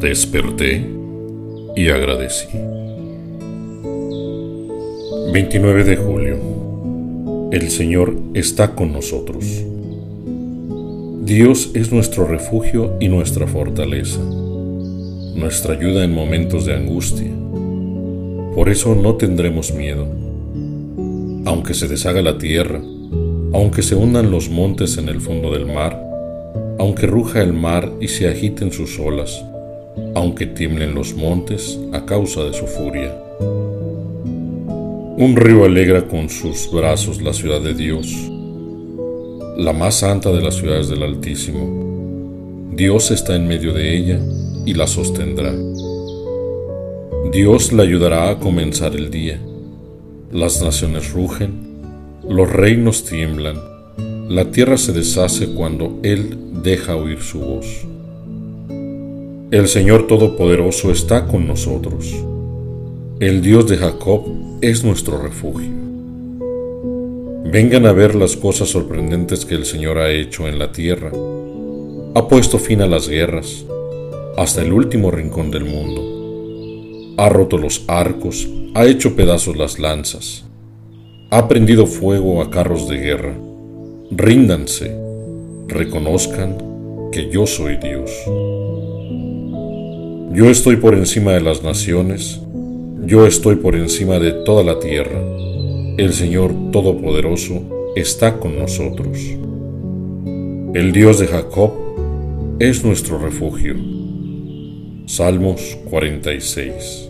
Desperté y agradecí. 29 de julio. El Señor está con nosotros. Dios es nuestro refugio y nuestra fortaleza, nuestra ayuda en momentos de angustia. Por eso no tendremos miedo. Aunque se deshaga la tierra, aunque se hundan los montes en el fondo del mar, aunque ruja el mar y se agiten sus olas, aunque tiemblen los montes a causa de su furia. Un río alegra con sus brazos la ciudad de Dios, la más santa de las ciudades del Altísimo. Dios está en medio de ella y la sostendrá. Dios la ayudará a comenzar el día. Las naciones rugen, los reinos tiemblan, la tierra se deshace cuando Él deja oír su voz. El Señor Todopoderoso está con nosotros. El Dios de Jacob es nuestro refugio. Vengan a ver las cosas sorprendentes que el Señor ha hecho en la tierra. Ha puesto fin a las guerras hasta el último rincón del mundo. Ha roto los arcos, ha hecho pedazos las lanzas. Ha prendido fuego a carros de guerra. Ríndanse, reconozcan que yo soy Dios. Yo estoy por encima de las naciones, yo estoy por encima de toda la tierra. El Señor Todopoderoso está con nosotros. El Dios de Jacob es nuestro refugio. Salmos 46